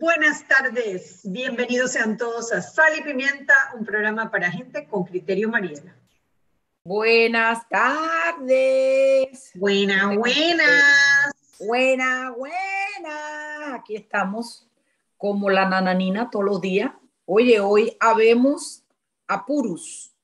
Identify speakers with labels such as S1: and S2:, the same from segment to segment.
S1: Buenas tardes, bienvenidos sean todos a Sal y Pimienta, un programa para gente con criterio Mariela.
S2: Buenas tardes.
S1: Buenas, buenas.
S2: Buenas, buenas. Aquí estamos como la nananina todos los días. Oye, hoy habemos apurus.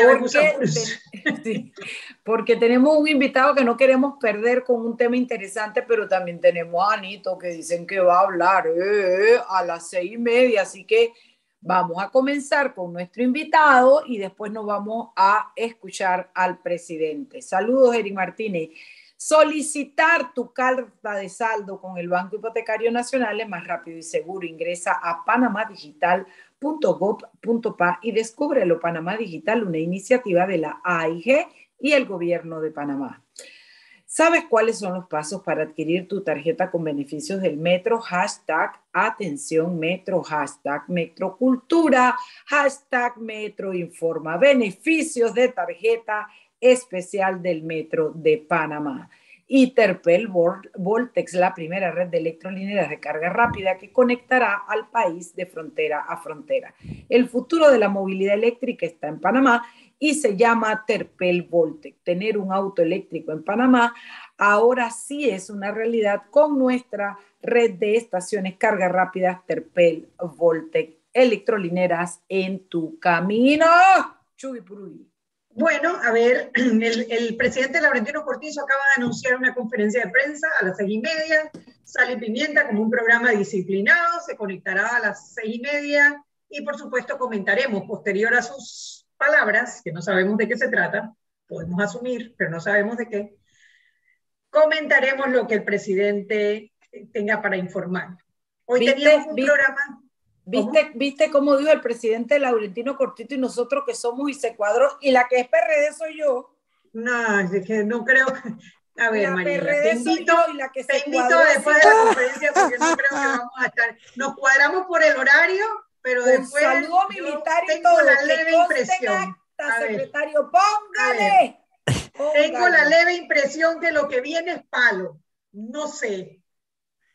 S1: Apurus.
S2: porque tenemos un invitado que no queremos perder con un tema interesante, pero también tenemos a Anito que dicen que va a hablar eh, a las seis y media, así que vamos a comenzar con nuestro invitado y después nos vamos a escuchar al presidente. Saludos, Eric Martínez. Solicitar tu carta de saldo con el Banco Hipotecario Nacional es más rápido y seguro. Ingresa a panamadigital.gov.pa y descúbrelo Panamá Digital, una iniciativa de la AIG y el gobierno de Panamá. ¿Sabes cuáles son los pasos para adquirir tu tarjeta con beneficios del metro? Hashtag atención metro, hashtag metrocultura, hashtag metro informa. Beneficios de tarjeta especial del metro de Panamá. Y Terpel Voltex, la primera red de electrolineras de carga rápida que conectará al país de frontera a frontera. El futuro de la movilidad eléctrica está en Panamá y se llama Terpel Voltec. Tener un auto eléctrico en Panamá ahora sí es una realidad con nuestra red de estaciones carga rápidas Terpel Voltec electrolineras en tu camino.
S1: Bueno, a ver, el, presidente Laurentino Cortizo acaba de anunciar una conferencia de prensa a las seis y media. Sale Pimienta como un programa disciplinado, se conectará a las seis y media y por supuesto comentaremos posterior a sus palabras, que no sabemos de qué se trata, podemos asumir, pero no sabemos de qué, comentaremos lo que el presidente tenga para informar. Hoy teníamos un programa...
S2: ¿Viste, ¿Viste cómo dijo el presidente Laurentino Cortito y nosotros que somos y se cuadró? Y la que es PRD soy yo.
S1: No, es que no creo. A ver, María, te invito,
S2: y la que
S1: te invito después de la conferencia porque no creo que vamos a estar. Nos cuadramos por el horario pero después
S2: saludo militar
S1: y tengo la leve impresión.
S2: secretario, póngale.
S1: Tengo la leve impresión que lo que viene es palo. No sé.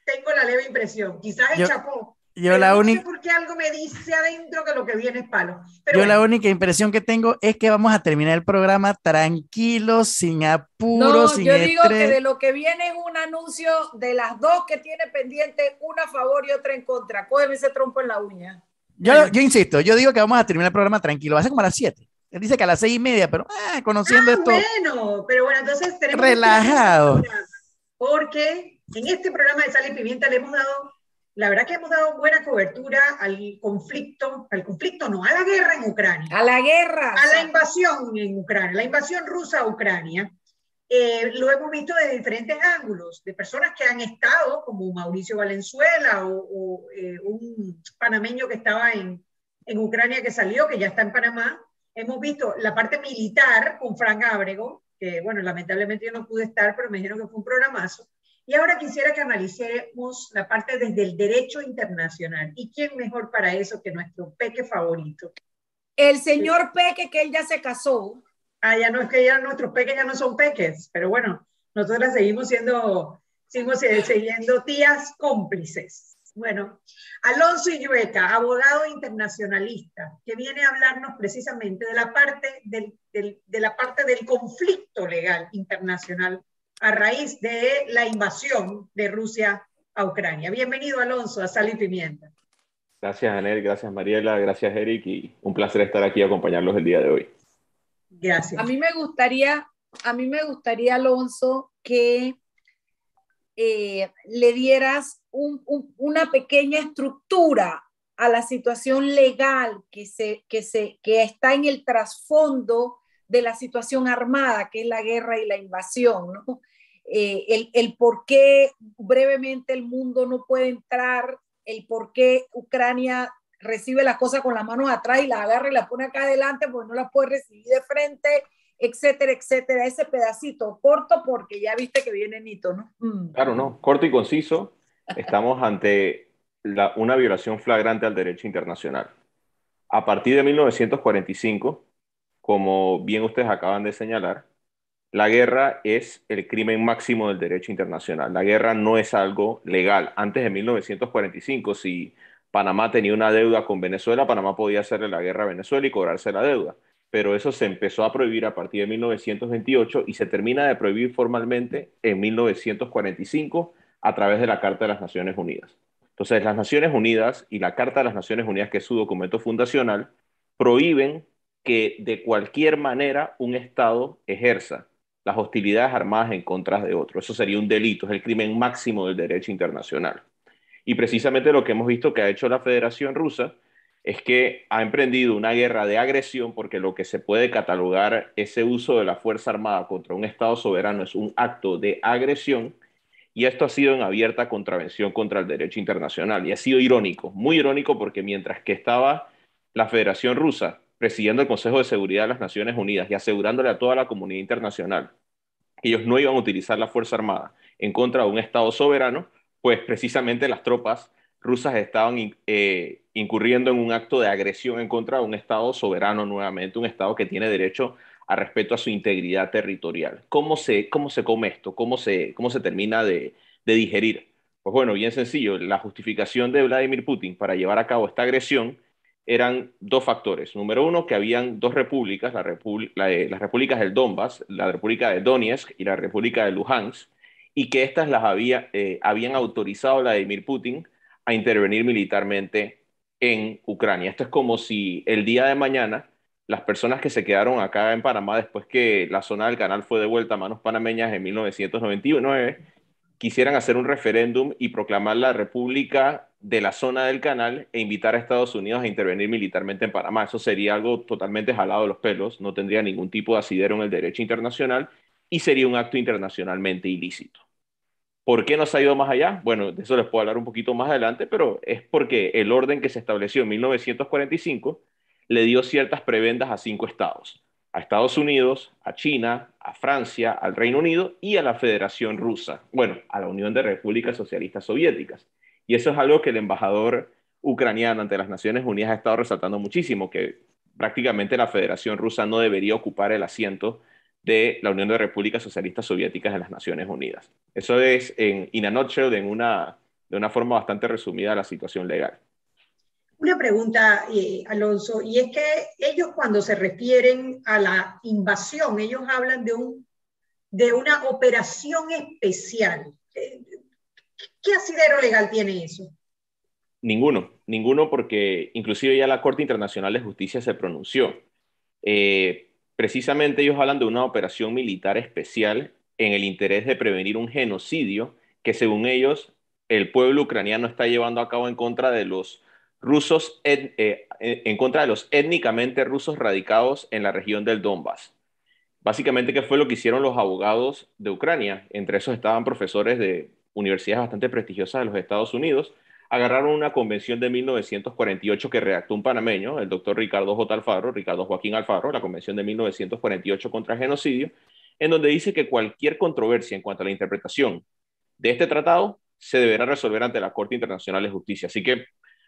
S1: Tengo la leve impresión. Quizás el chapó.
S3: Yo la
S1: no
S3: única.
S1: sé por qué algo me dice adentro que lo que viene es palo.
S3: yo la única impresión que tengo es que vamos a terminar el programa tranquilos, sin apuro,
S2: no,
S3: sin
S2: yo digo que de lo que viene es un anuncio de las dos que tiene pendiente, una a favor y otra en contra. Cógeme ese trompo en la uña.
S3: Yo, yo insisto, yo digo que vamos a terminar el programa tranquilo, va a ser como a las 7. Él dice que a las seis y media, pero ah, conociendo
S1: ah,
S3: esto.
S1: Bueno, pero bueno, entonces tenemos.
S3: Relajado.
S1: Porque en este programa de Sal y Pimienta le hemos dado, la verdad que hemos dado buena cobertura al conflicto, al conflicto no, a la guerra en Ucrania.
S2: A la guerra.
S1: A la invasión en Ucrania, la invasión rusa a Ucrania. Eh, lo hemos visto desde diferentes ángulos, de personas que han estado, como Mauricio Valenzuela o, eh, un panameño que estaba en, en, Ucrania que salió, que ya está en Panamá. Hemos visto la parte militar con Frank Ábrego, que bueno, lamentablemente yo no pude estar, pero me dijeron que fue un programazo. Y ahora quisiera que analicemos la parte desde el derecho internacional. ¿Y quién mejor para eso que nuestro peque favorito?
S2: El señor Peque, que él ya se casó.
S1: Ah, ya no es que ya nuestros peques ya no son peques, pero bueno, nosotras seguimos siendo, seguimos siguiendo tías cómplices. Bueno, Alonso Illueca, abogado internacionalista, que viene a hablarnos precisamente de la parte del, del, de la parte del conflicto legal internacional a raíz de la invasión de Rusia a Ucrania. Bienvenido, Alonso, a Sal y Pimienta.
S4: Gracias, Anel, gracias, Mariela, gracias, Eric, y un placer estar aquí y acompañarlos el día de hoy.
S1: Gracias.
S2: A mí me gustaría, a mí me gustaría, Alonso, que eh, le dieras un, un, una pequeña estructura a la situación legal que, se, que, se, que está en el trasfondo de la situación armada, que es la guerra y la invasión. Eh, el, el, por qué brevemente el mundo no puede entrar, el por qué Ucrania recibe las cosas con las manos atrás y las agarra y las pone acá adelante porque no las puede recibir de frente, etcétera, etcétera. Ese pedacito corto porque ya viste que viene Nito, ¿no?
S4: Mm. Claro, no, corto y conciso. Estamos ante una violación flagrante al derecho internacional. A partir de 1945, como bien ustedes acaban de señalar, la guerra es el crimen máximo del derecho internacional. La guerra no es algo legal. Antes de 1945, si Panamá tenía una deuda con Venezuela, Panamá podía hacerle la guerra a Venezuela y cobrarse la deuda. Pero eso se empezó a prohibir a partir de 1928 y se termina de prohibir formalmente en 1945 a través de la Carta de las Naciones Unidas. Entonces, las Naciones Unidas y la Carta de las Naciones Unidas, que es su documento fundacional, prohíben que de cualquier manera un Estado ejerza las hostilidades armadas en contra de otro. Eso sería un delito, es el crimen máximo del derecho internacional. Y precisamente lo que hemos visto que ha hecho la Federación Rusa es que ha emprendido una guerra de agresión porque lo que se puede catalogar ese uso de la Fuerza Armada contra un Estado soberano es un acto de agresión y esto ha sido en abierta contravención contra el derecho internacional y ha sido irónico, muy irónico porque mientras que estaba la Federación Rusa presidiendo el Consejo de Seguridad de las Naciones Unidas y asegurándole a toda la comunidad internacional que ellos no iban a utilizar la Fuerza Armada en contra de un Estado soberano, pues precisamente las tropas rusas estaban eh, incurriendo en un acto de agresión en contra de un Estado soberano nuevamente, un Estado que tiene derecho a respeto a su integridad territorial. ¿Cómo se, cómo se come esto? ¿Cómo se, cómo se termina de, de digerir? Pues bueno, bien sencillo, la justificación de Vladimir Putin para llevar a cabo esta agresión eran dos factores. Número uno, que habían dos repúblicas, la las repúblicas del Donbass, la república de Donetsk y la república de Luhansk, y que éstas las había, eh, habían autorizado a Vladimir Putin a intervenir militarmente en Ucrania. Esto es como si el día de mañana las personas que se quedaron acá en Panamá después que la zona del canal fue devuelta a manos panameñas en 1999 quisieran hacer un referéndum y proclamar la república de la zona del canal e invitar a Estados Unidos a intervenir militarmente en Panamá. Eso sería algo totalmente jalado de los pelos, no tendría ningún tipo de asidero en el derecho internacional y sería un acto internacionalmente ilícito. ¿Por qué no se ha ido más allá? Bueno, de eso les puedo hablar un poquito más adelante, pero es porque el orden que se estableció en 1945 le dio ciertas prebendas a cinco estados, a Estados Unidos, a China, a Francia, al Reino Unido y a la Federación Rusa, bueno, a la Unión de Repúblicas Socialistas Soviéticas. Y eso es algo que el embajador ucraniano ante las Naciones Unidas ha estado resaltando muchísimo, que prácticamente la Federación Rusa no debería ocupar el asiento de la Unión de Repúblicas Socialistas Soviéticas de las Naciones Unidas. Eso es, en in a nutshell, en una, de una forma bastante resumida, la situación legal.
S1: Una pregunta, eh, Alonso, y es que ellos cuando se refieren a la invasión, ellos hablan de, un, de una operación especial. Eh, ¿Qué asidero legal tiene eso?
S4: Ninguno, ninguno porque inclusive ya la Corte Internacional de Justicia se pronunció. Eh, precisamente ellos hablan de una operación militar especial en el interés de prevenir un genocidio que según ellos el pueblo ucraniano está llevando a cabo en contra de los rusos, eh, en contra de los étnicamente rusos radicados en la región del Donbass. Básicamente, ¿qué fue lo que hicieron los abogados de Ucrania? Entre esos estaban profesores de universidades bastante prestigiosas de los Estados Unidos, agarraron una convención de 1948 que redactó un panameño, el doctor Ricardo J. Alfaro, Ricardo Joaquín Alfaro, la convención de 1948 contra el genocidio, en donde dice que cualquier controversia en cuanto a la interpretación de este tratado se deberá resolver ante la Corte Internacional de Justicia. Así que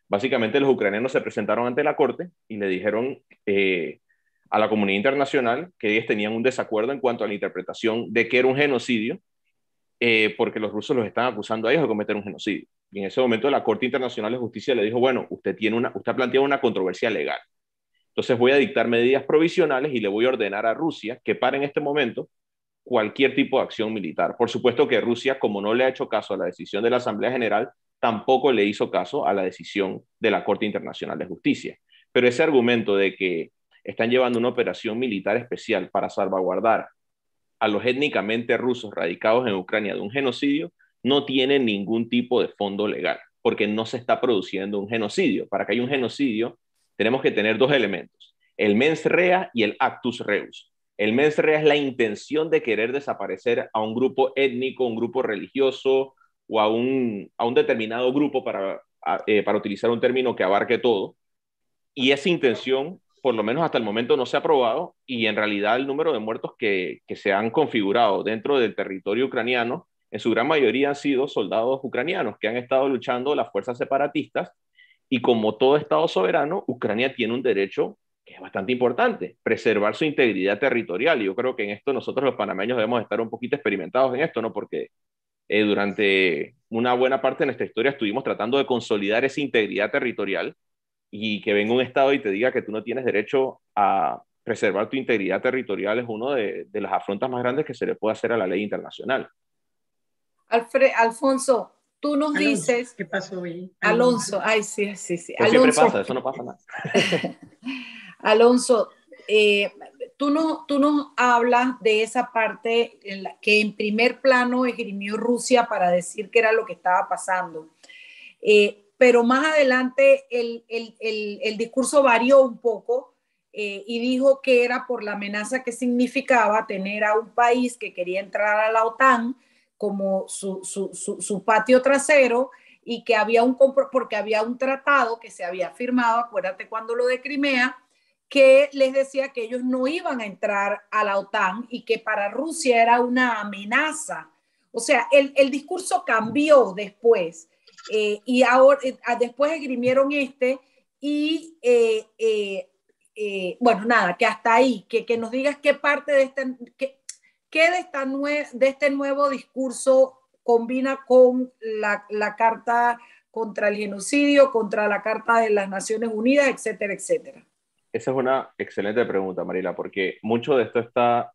S4: básicamente los ucranianos se presentaron ante la Corte y le dijeron eh, a la comunidad internacional que ellos tenían un desacuerdo en cuanto a la interpretación de que era un genocidio eh, porque los rusos los estaban acusando a ellos de cometer un genocidio. Y en ese momento la Corte Internacional de Justicia le dijo, bueno, usted, tiene una, usted ha planteado una controversia legal. Entonces voy a dictar medidas provisionales y le voy a ordenar a Rusia que pare en este momento cualquier tipo de acción militar. Por supuesto que Rusia, como no le ha hecho caso a la decisión de la Asamblea General, tampoco le hizo caso a la decisión de la Corte Internacional de Justicia. Pero ese argumento de que están llevando una operación militar especial para salvaguardar a los étnicamente rusos radicados en Ucrania de un genocidio no tiene ningún tipo de fondo legal, porque no se está produciendo un genocidio. Para que haya un genocidio, tenemos que tener dos elementos, el mens rea y el actus reus. El mens rea es la intención de querer desaparecer a un grupo étnico, un grupo religioso o a un, a un determinado grupo para, eh, para utilizar un término que abarque todo. Y esa intención por lo menos hasta el momento no se ha probado y en realidad el número de muertos que, se han configurado dentro del territorio ucraniano, en su gran mayoría han sido soldados ucranianos que han estado luchando las fuerzas separatistas y como todo Estado soberano, Ucrania tiene un derecho que es bastante importante, preservar su integridad territorial. Y yo creo que en esto nosotros los panameños debemos estar un poquito experimentados en esto, ¿no? Porque eh, durante una buena parte de nuestra historia estuvimos tratando de consolidar esa integridad territorial y que venga un Estado y te diga que tú no tienes derecho a preservar tu integridad territorial es uno de, de las afrontas más grandes que se le puede hacer a la ley internacional.
S2: Alfred, Alfonso, tú nos
S1: Alonso,
S2: dices...
S1: ¿Qué pasó hoy?
S2: Alonso, ay, sí, sí, sí.
S4: Siempre
S2: Alonso,
S4: pasa, eso no pasa nada.
S2: Alonso, eh, tú, no, tú nos hablas de esa parte en la que en primer plano esgrimió Rusia para decir que era lo que estaba pasando. Eh, pero más adelante el, el, el, discurso varió un poco eh, y dijo que era por la amenaza que significaba tener a un país que quería entrar a la OTAN como su, su, su, su patio trasero y que había un porque había un tratado que se había firmado, acuérdate cuando lo de Crimea, que les decía que ellos no iban a entrar a la OTAN y que para Rusia era una amenaza. O sea, el, el discurso cambió después eh, y ahora eh, después esgrimieron este y eh, eh, eh, bueno, nada, que hasta ahí, que, que nos digas qué parte de este, qué, qué de, esta nue de este nuevo discurso combina con la, la carta contra el genocidio, contra la Carta de las Naciones Unidas, etcétera, etcétera.
S4: Esa es una excelente pregunta, Marila, porque mucho de esto está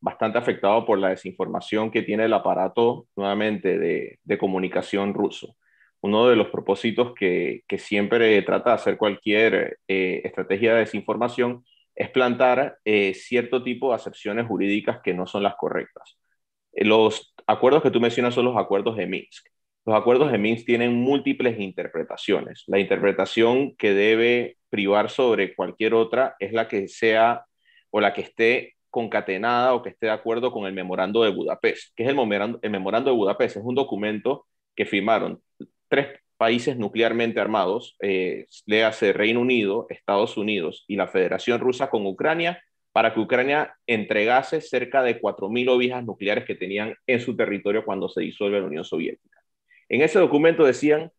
S4: bastante afectado por la desinformación que tiene el aparato, nuevamente, de, de comunicación ruso. Uno de los propósitos que, que siempre trata de hacer cualquier eh, estrategia de desinformación es plantar eh, cierto tipo de acepciones jurídicas que no son las correctas. Los acuerdos que tú mencionas son los acuerdos de Minsk. Los acuerdos de Minsk tienen múltiples interpretaciones. La interpretación que debe privar sobre cualquier otra es la que sea o la que esté concatenada o que esté de acuerdo con el memorando de Budapest. ¿Qué es el memorando, el memorando de Budapest? Es un documento que firmaron tres países nuclearmente armados, eh, le hace Reino Unido, Estados Unidos y la Federación Rusa con Ucrania para que Ucrania entregase cerca de 4.000 ovejas nucleares que tenían en su territorio cuando se disuelve la Unión Soviética. En ese documento decían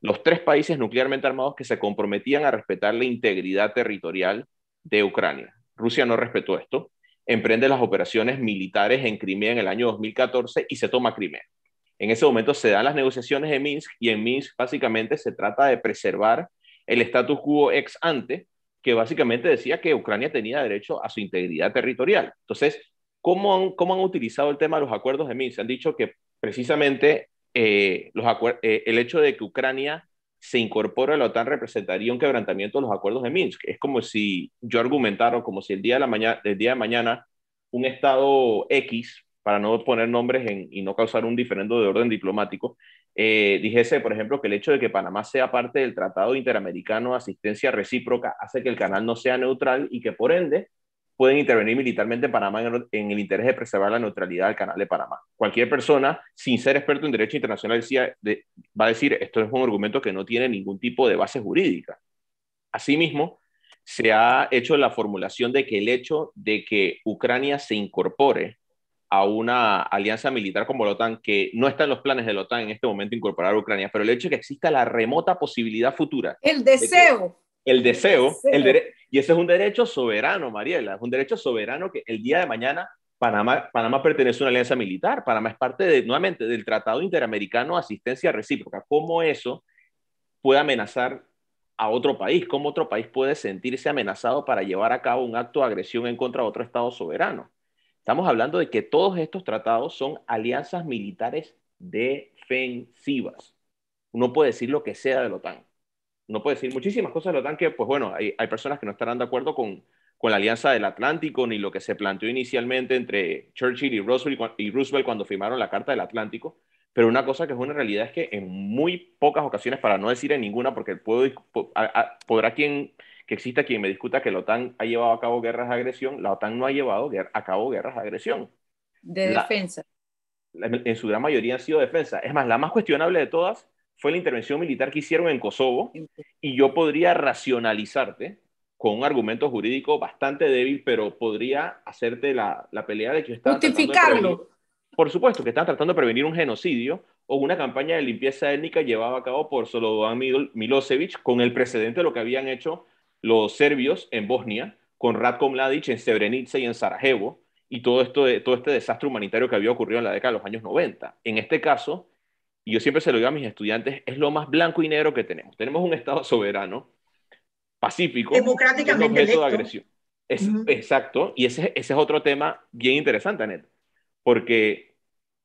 S4: los tres países nuclearmente armados que se comprometían a respetar la integridad territorial de Ucrania. Rusia no respetó esto, emprende las operaciones militares en Crimea en el año 2014 y se toma Crimea. En ese momento se dan las negociaciones de Minsk y en Minsk básicamente se trata de preservar el status quo ex ante, que básicamente decía que Ucrania tenía derecho a su integridad territorial. Entonces, ¿cómo han, cómo han utilizado el tema de los acuerdos de Minsk? Han dicho que precisamente eh, los eh, el hecho de que Ucrania se incorpore a la OTAN representaría un quebrantamiento de los acuerdos de Minsk. Es como si yo argumentara, como si el día de, la mañana, el día de mañana un Estado X, para no poner nombres y no causar un diferendo de orden diplomático, eh, dijese, por ejemplo, que el hecho de que Panamá sea parte del Tratado Interamericano de Asistencia Recíproca hace que el canal no sea neutral y que por ende pueden intervenir militarmente en Panamá en, el interés de preservar la neutralidad del canal de Panamá. Cualquier persona, sin ser experto en derecho internacional, va a decir, esto es un argumento que no tiene ningún tipo de base jurídica. Asimismo, se ha hecho la formulación de que el hecho de que Ucrania se incorpore a una alianza militar como la OTAN, que no está en los planes de la OTAN en este momento incorporar a Ucrania, pero el hecho de que exista la remota posibilidad futura.
S2: El deseo.
S4: De el deseo, el deseo. El y ese es un derecho soberano, Mariela, es un derecho soberano que el día de mañana Panamá, Panamá pertenece a una alianza militar, Panamá es parte de, nuevamente del Tratado Interamericano de Asistencia Recíproca. ¿Cómo eso puede amenazar a otro país? ¿Cómo otro país puede sentirse amenazado para llevar a cabo un acto de agresión en contra de otro Estado soberano? Estamos hablando de que todos estos tratados son alianzas militares defensivas. Uno puede decir lo que sea de la OTAN. Uno puede decir muchísimas cosas de la OTAN que, pues bueno, hay, personas que no estarán de acuerdo con, con, la alianza del Atlántico ni lo que se planteó inicialmente entre Churchill y Roosevelt, Roosevelt cuando firmaron la Carta del Atlántico. Pero una cosa que es una realidad es que en muy pocas ocasiones, para no decir en ninguna, porque puedo, podrá quien que exista quien me discuta que la OTAN ha llevado a cabo guerras de agresión, la OTAN no ha llevado a cabo guerras de agresión.
S2: De la, defensa.
S4: La, en su gran mayoría han sido defensa. Es más, la más cuestionable de todas fue la intervención militar que hicieron en Kosovo y yo podría racionalizarte con un argumento jurídico bastante débil, pero podría hacerte la, la pelea de que
S2: están Justificarlo.
S4: Por supuesto, que están tratando de prevenir un genocidio o una campaña de limpieza étnica llevada a cabo por Slobodan Milosevic con el precedente de lo que habían hecho los serbios en Bosnia, con Ratko Mladic en Srebrenica y en Sarajevo, y todo, esto todo este desastre humanitario que había ocurrido en la década de los años 90. En este caso, y yo siempre se lo digo a mis estudiantes, es lo más blanco y negro que tenemos. Tenemos un Estado soberano, pacífico,
S1: democráticamente
S4: objeto de agresión. Es, Exacto, y ese, ese es otro tema bien interesante, Anet, porque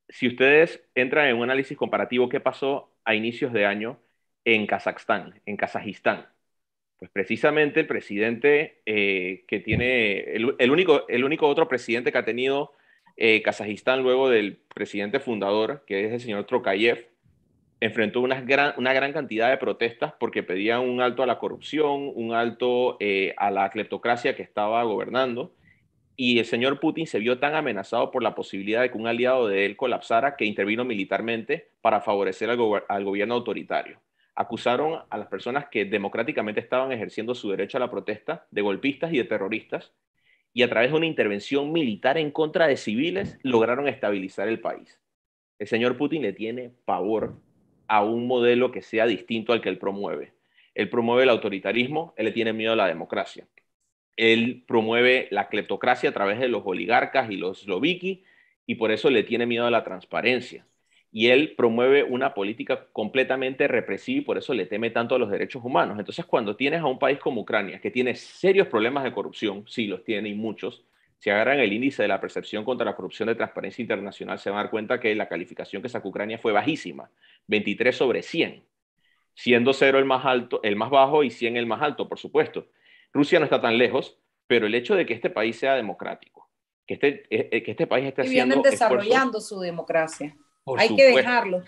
S4: si ustedes entran en un análisis comparativo, ¿qué pasó a inicios de año en Kazajstán, en Kazajistán? Pues precisamente el presidente eh, que tiene, el, único, el único otro presidente que ha tenido eh, Kazajistán luego del presidente fundador, que es el señor Trokayev, enfrentó una gran, una gran cantidad de protestas porque pedían un alto a la corrupción, un alto eh, a la cleptocracia que estaba gobernando. Y el señor Putin se vio tan amenazado por la posibilidad de que un aliado de él colapsara que intervino militarmente para favorecer al, al gobierno autoritario acusaron a las personas que democráticamente estaban ejerciendo su derecho a la protesta de golpistas y de terroristas y a través de una intervención militar en contra de civiles lograron estabilizar el país. El señor Putin le tiene pavor a un modelo que sea distinto al que él promueve. Él promueve el autoritarismo, él le tiene miedo a la democracia. Él promueve la cleptocracia a través de los oligarcas y los lobiki y por eso le tiene miedo a la transparencia y él promueve una política completamente represiva y por eso le teme tanto a los derechos humanos. Entonces, cuando tienes a un país como Ucrania, que tiene serios problemas de corrupción, sí los tiene y muchos, si agarran el índice de la percepción contra la corrupción de Transparencia Internacional, se van a dar cuenta que la calificación que sacó Ucrania fue bajísima, 23 sobre 100, siendo 0 el más alto, el más bajo y 100 el más alto, por supuesto. Rusia no está tan lejos, pero el hecho de que este país sea democrático, que este, eh, que este país esté
S2: y vienen desarrollando su democracia hay que dejarlo.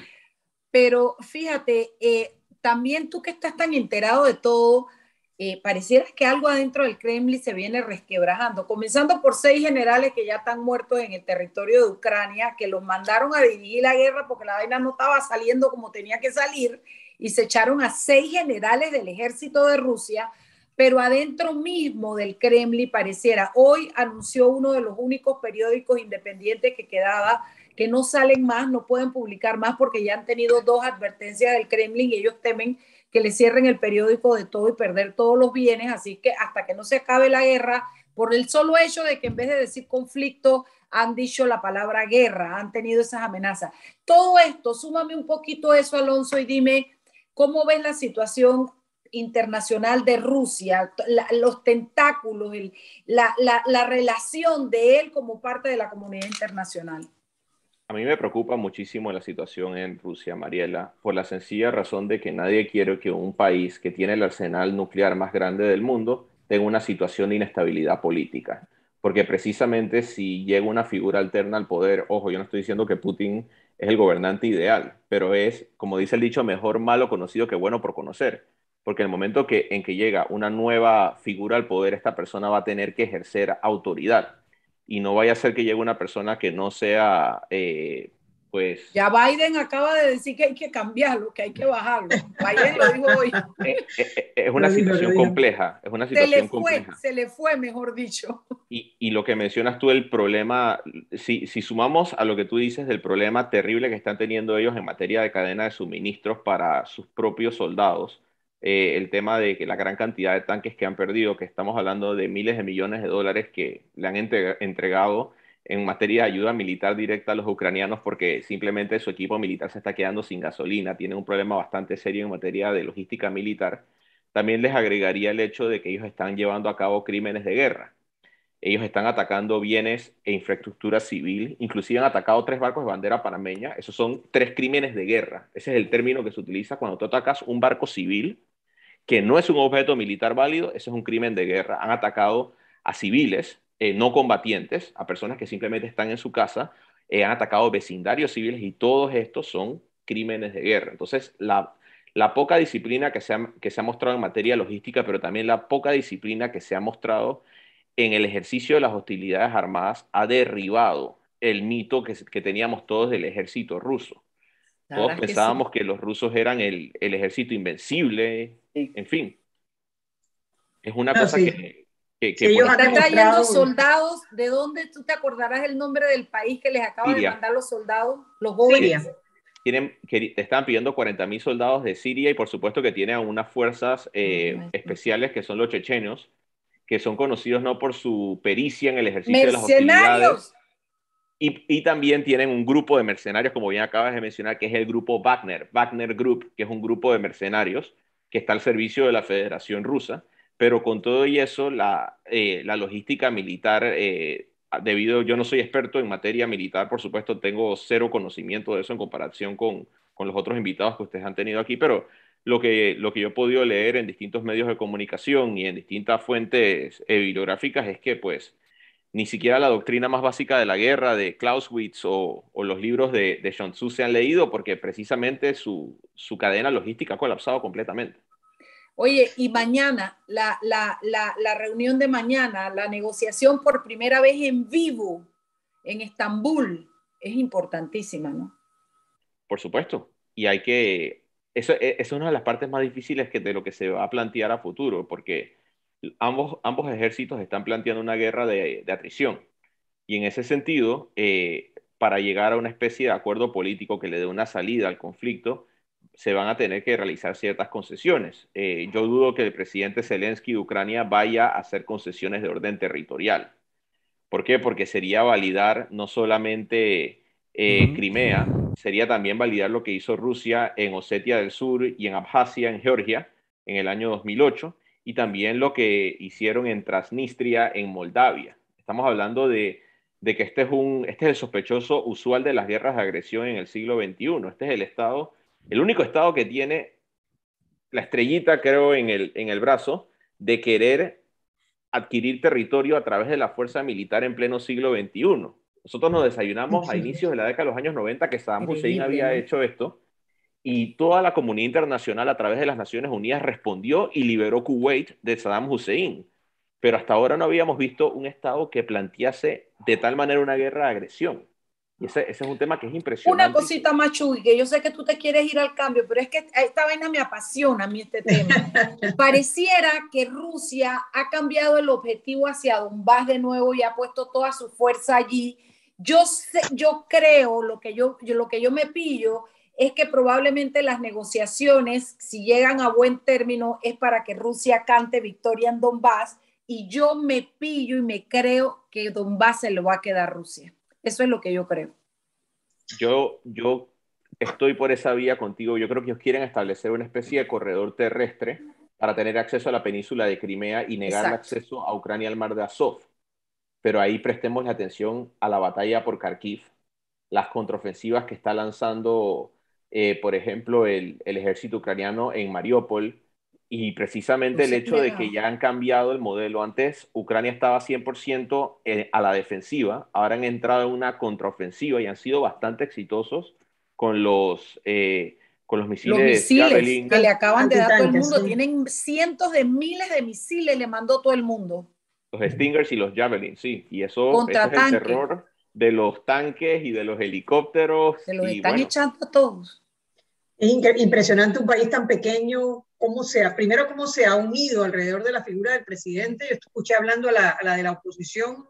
S2: Pero fíjate, eh, también tú que estás tan enterado de todo, eh, pareciera que algo adentro del Kremlin se viene resquebrajando, comenzando por seis generales que ya están muertos en el territorio de Ucrania, que los mandaron a dirigir la guerra porque la vaina no estaba saliendo como tenía que salir, y se echaron a seis generales del ejército de Rusia, pero adentro mismo del Kremlin pareciera, hoy anunció uno de los únicos periódicos independientes que quedaba que no salen más, no pueden publicar más porque ya han tenido dos advertencias del Kremlin y ellos temen que le cierren el periódico de todo y perder todos los bienes. Así que hasta que no se acabe la guerra, por el solo hecho de que en vez de decir conflicto, han dicho la palabra guerra, han tenido esas amenazas. Todo esto, súmame un poquito eso, Alonso, y dime cómo ves la situación internacional de Rusia, los tentáculos, la, la relación de él como parte de la comunidad internacional.
S4: A mí me preocupa muchísimo la situación en Rusia, Mariela, por la sencilla razón de que nadie quiere que un país que tiene el arsenal nuclear más grande del mundo tenga una situación de inestabilidad política. Porque precisamente si llega una figura alterna al poder, ojo, yo no estoy diciendo que Putin es el gobernante ideal, pero es, como dice el dicho, mejor malo conocido que bueno por conocer. Porque en el momento que, en que llega una nueva figura al poder, esta persona va a tener que ejercer autoridad y no vaya a ser que llegue una persona que no sea, eh, pues...
S2: Ya Biden acaba de decir que hay que cambiarlo, que hay que bajarlo. Biden lo dijo hoy.
S4: Eh, eh, es una situación compleja, es una situación
S2: se le
S4: fue,
S2: Se le fue, mejor dicho.
S4: Y, y lo que mencionas tú, el problema, si, si sumamos a lo que tú dices del problema terrible que están teniendo ellos en materia de cadena de suministros para sus propios soldados, eh, el tema de que la gran cantidad de tanques que han perdido, que estamos hablando de miles de millones de dólares que le han entregado en materia de ayuda militar directa a los ucranianos porque simplemente su equipo militar se está quedando sin gasolina, tienen un problema bastante serio en materia de logística militar, también les agregaría el hecho de que ellos están llevando a cabo crímenes de guerra. Ellos están atacando bienes e infraestructura civil, inclusive han atacado tres barcos de bandera panameña. Esos son tres crímenes de guerra. Ese es el término que se utiliza cuando tú atacas un barco civil que no es un objeto militar válido, ese es un crimen de guerra. Han atacado a civiles eh, no combatientes, a personas que simplemente están en su casa, eh, han atacado vecindarios civiles y todos estos son crímenes de guerra. Entonces, la, poca disciplina que se, ha, que se ha mostrado en materia logística, pero también la poca disciplina que se ha mostrado en el ejercicio de las hostilidades armadas ha derribado el mito que teníamos todos del ejército ruso. Todos pensábamos que, los rusos eran el, el ejército invencible, en fin. Es una cosa que... que, que
S2: ellos están trayendo soldados, ¿de dónde tú te acordarás el nombre del país que les acaba de mandar los soldados? Los jóvenes.
S4: tienen, que, están pidiendo 40.000 soldados de Siria y por supuesto que tienen unas fuerzas eh, especiales que son los chechenos, que son conocidos no por su pericia en el ejercicio de las hostilidades. Y, también tienen un grupo de mercenarios, como bien acabas de mencionar, que es el grupo Wagner, Wagner Group, que es un grupo de mercenarios que está al servicio de la Federación Rusa. Pero con todo y eso, la, eh, la logística militar eh, debido, yo no soy experto en materia militar, por supuesto, tengo cero conocimiento de eso en comparación con, con los otros invitados que ustedes han tenido aquí, pero lo que, lo que yo he podido leer en distintos medios de comunicación y en distintas fuentes bibliográficas es que, pues, ni siquiera la doctrina más básica de la guerra de Clausewitz o, o los libros de, de Sun Tzu se han leído porque precisamente su, su cadena logística ha colapsado completamente.
S2: Oye, y mañana, la, la, la, la, reunión de mañana, la negociación por primera vez en vivo en Estambul, es importantísima, ¿no?
S4: Por supuesto. Y hay que... Eso, e, es una de las partes más difíciles que de lo que se va a plantear a futuro, porque ambos, ambos ejércitos están planteando una guerra de, de atrición. Y en ese sentido, eh, para llegar a una especie de acuerdo político que le dé una salida al conflicto, se van a tener que realizar ciertas concesiones. Eh, yo dudo que el presidente Zelensky de Ucrania vaya a hacer concesiones de orden territorial. ¿Por qué? Porque sería validar no solamente eh, Crimea, sería también validar lo que hizo Rusia en Osetia del Sur y en Abjasia, en Georgia, en el año 2008, y también lo que hicieron en Transnistria, en Moldavia. Estamos hablando de, de que este es, un, este es el sospechoso usual de las guerras de agresión en el siglo XXI. Este es el Estado el único estado que tiene la estrellita, creo, en el, en el brazo de querer adquirir territorio a través de la fuerza militar en pleno siglo XXI. Nosotros nos desayunamos a inicios de la década de los años 90 que Saddam Hussein había hecho esto y toda la comunidad internacional a través de las Naciones Unidas respondió y liberó Kuwait de Saddam Hussein. Pero hasta ahora no habíamos visto un Estado que plantease de tal manera una guerra de agresión. Y ese, ese, es un tema que es impresionante.
S2: Una cosita más, Chuy, que yo sé que tú te quieres ir al cambio, pero es que esta vaina me apasiona a mí este tema. Pareciera que Rusia ha cambiado el objetivo hacia Donbass de nuevo y ha puesto toda su fuerza allí. Yo, sé, yo creo, lo que yo, yo, lo que yo me pillo es que probablemente las negociaciones, si llegan a buen término, es para que Rusia cante victoria en Donbass y yo me pillo y me creo que Donbass se lo va a quedar Rusia. Eso es lo que yo creo.
S4: Yo, yo estoy por esa vía contigo. Yo creo que ellos quieren establecer una especie de corredor terrestre para tener acceso a la península de Crimea y negar el acceso a Ucrania al mar de Azov. Pero ahí prestemos la atención a la batalla por Kharkiv, las contraofensivas que está lanzando, eh, por ejemplo, el, el, ejército ucraniano en Mariupol, y precisamente el hecho de que ya han cambiado el modelo. Antes Ucrania estaba 100% eh, a la defensiva, ahora han entrado en una contraofensiva y han sido bastante exitosos con los, eh, con los misiles,
S2: los misiles que le acaban de dar a todo el mundo. Tienen cientos de miles de misiles, le mandó todo el mundo.
S4: Los Stingers y los Javelin, sí. Y eso, eso es el terror de los tanques y de los helicópteros.
S2: Se los
S4: y,
S2: están bueno, echando a todos.
S1: Es impresionante un país tan pequeño, cómo sea, primero cómo se ha unido alrededor de la figura del presidente. Yo escuché hablando a la, de la oposición,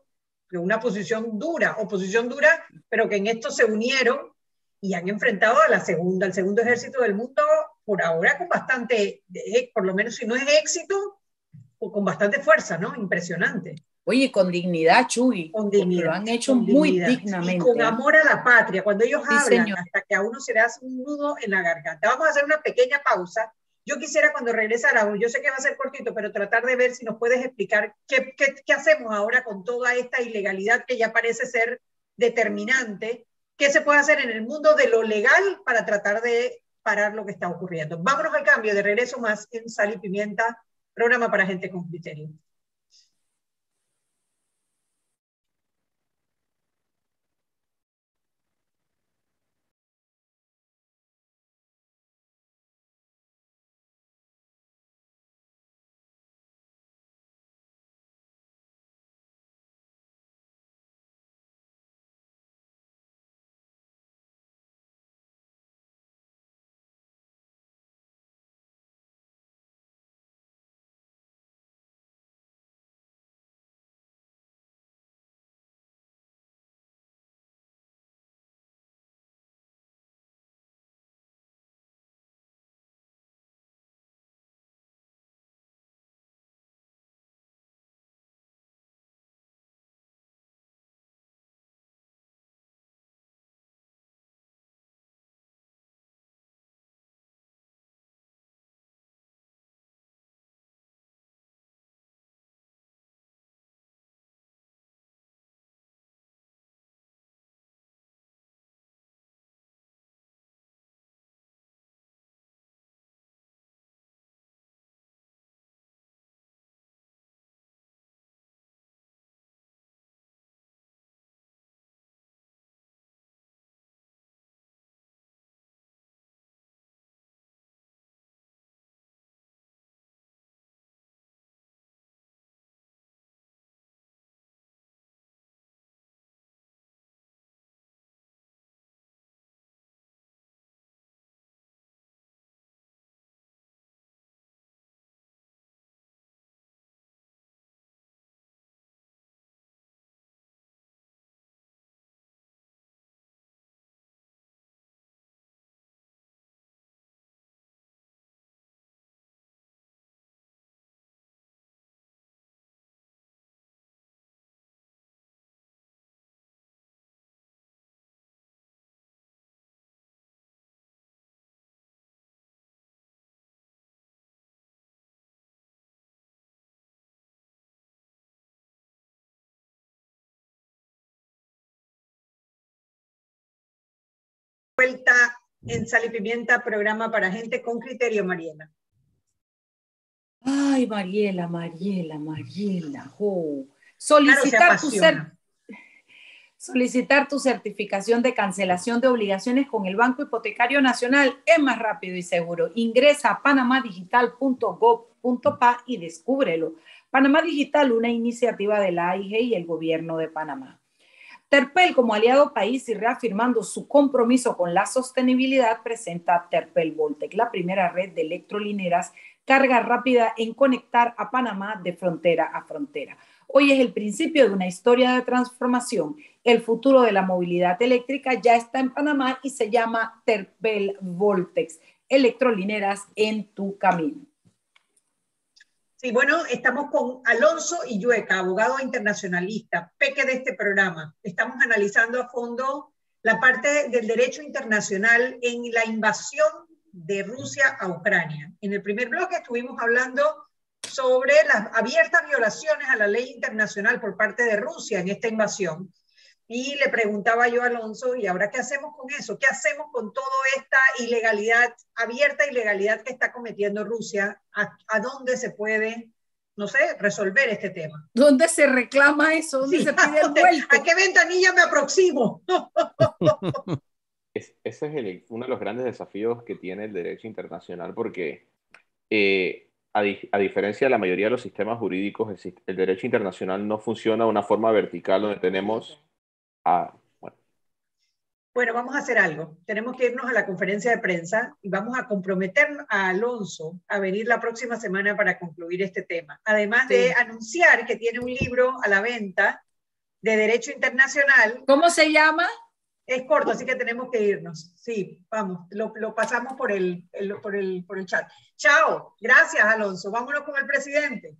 S1: de una posición dura, oposición dura, pero que en esto se unieron y han enfrentado a la segunda, al segundo ejército del mundo, por ahora con bastante, por lo menos si no es éxito, con bastante fuerza, ¿no? Impresionante.
S2: Oye, con dignidad, Chuy. Con dignidad. Lo han hecho muy dignamente.
S1: Y con amor a la patria. Cuando ellos sí, hablan, señor. hasta que a uno se le hace un nudo en la garganta. Vamos a hacer una pequeña pausa. Yo quisiera cuando regresara, yo sé que va a ser cortito, pero tratar de ver si nos puedes explicar qué, qué, qué hacemos ahora con toda esta ilegalidad que ya parece ser determinante. ¿Qué se puede hacer en el mundo de lo legal para tratar de parar lo que está ocurriendo? Vámonos al cambio, de regreso más en Sal y Pimienta, programa para gente con criterio. Vuelta en Sal y Pimienta, programa para gente con criterio, Mariela.
S2: Ay, Mariela, Mariela, Mariela. Oh. Solicitar, tu cer- solicitar tu certificación de cancelación de obligaciones con el Banco Hipotecario Nacional es más rápido y seguro. Ingresa a panamadigital.gov.pa y descúbrelo. Panamá Digital, una iniciativa de la AIG y el gobierno de Panamá. Terpel, como aliado país y reafirmando su compromiso con la sostenibilidad, presenta Terpel Voltec, la primera red de electrolineras carga rápida en conectar a Panamá de frontera a frontera. Hoy es el principio de una historia de transformación. El futuro de la movilidad eléctrica ya está en Panamá y se llama Terpel Voltex, electrolineras en tu camino.
S1: Sí, bueno, estamos con Alonso Illueca, abogado internacionalista, peque de este programa. Estamos analizando a fondo la parte del derecho internacional en la invasión de Rusia a Ucrania. En el primer bloque estuvimos hablando sobre las abiertas violaciones a la ley internacional por parte de Rusia en esta invasión. Y le preguntaba yo a Alonso, ¿y ahora qué hacemos con eso? ¿Qué hacemos con toda esta ilegalidad, abierta ilegalidad que está cometiendo Rusia? ¿A, a dónde se puede, no sé, resolver este tema?
S2: ¿Dónde se reclama eso? ¿Dónde
S1: Sí,
S2: se pide el.
S1: ¿A qué ventanilla me aproximo?
S4: Es- ese es el- uno de los grandes desafíos que tiene el derecho internacional porque, eh, a, di- a diferencia de la mayoría de los sistemas jurídicos, el, el derecho internacional no funciona de una forma vertical donde tenemos a, bueno,
S1: Bueno, vamos a hacer algo. Tenemos que irnos a la conferencia de prensa y vamos a comprometer a Alonso a venir la próxima semana para concluir este tema. Además de anunciar que tiene un libro a la venta de Derecho Internacional.
S2: ¿Cómo se llama?
S1: Es corto, así que tenemos que irnos. Sí, vamos, lo, lo pasamos por el, el- por, el, por el chat. Chao, gracias Alonso. Vámonos con el presidente.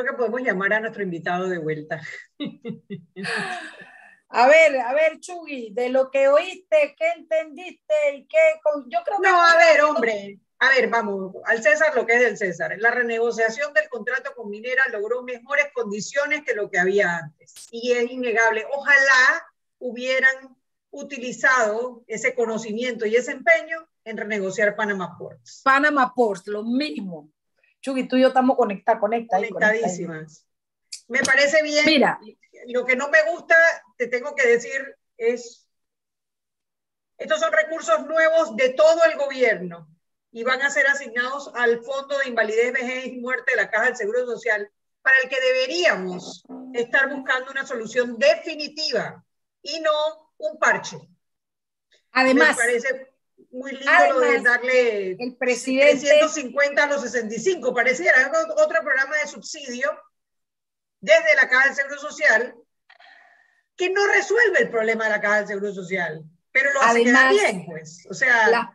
S1: Creo que podemos llamar a nuestro invitado de vuelta.
S2: A ver, a ver, Chugui, de lo que oíste, ¿qué entendiste y qué? Yo creo que
S1: no, a ver, hombre, a ver, vamos, al César lo que es del César. La renegociación del contrato con Minera logró mejores condiciones que lo que había antes. Y es innegable. Ojalá hubieran utilizado ese conocimiento y ese empeño en renegociar Panama Ports.
S2: Panama Ports, lo mismo. Chugui, tú y yo estamos conectados,
S1: conectadísimas. Me parece bien.
S2: Mira.
S1: Lo que no me gusta, te tengo que decir, es, estos son recursos nuevos de todo el gobierno y van a ser asignados al Fondo de Invalidez, Vejez y Muerte de la Caja del Seguro Social, para el que deberíamos estar buscando una solución definitiva y no un parche.
S2: Además,
S1: me parece muy lindo lo de darle
S2: el presidente
S1: 350 a los 65, pareciera otro programa de subsidio desde la Caja del Seguro Social que no resuelve el problema de la Caja del Seguro Social, pero lo hace quedar bien, pues. O sea,
S2: las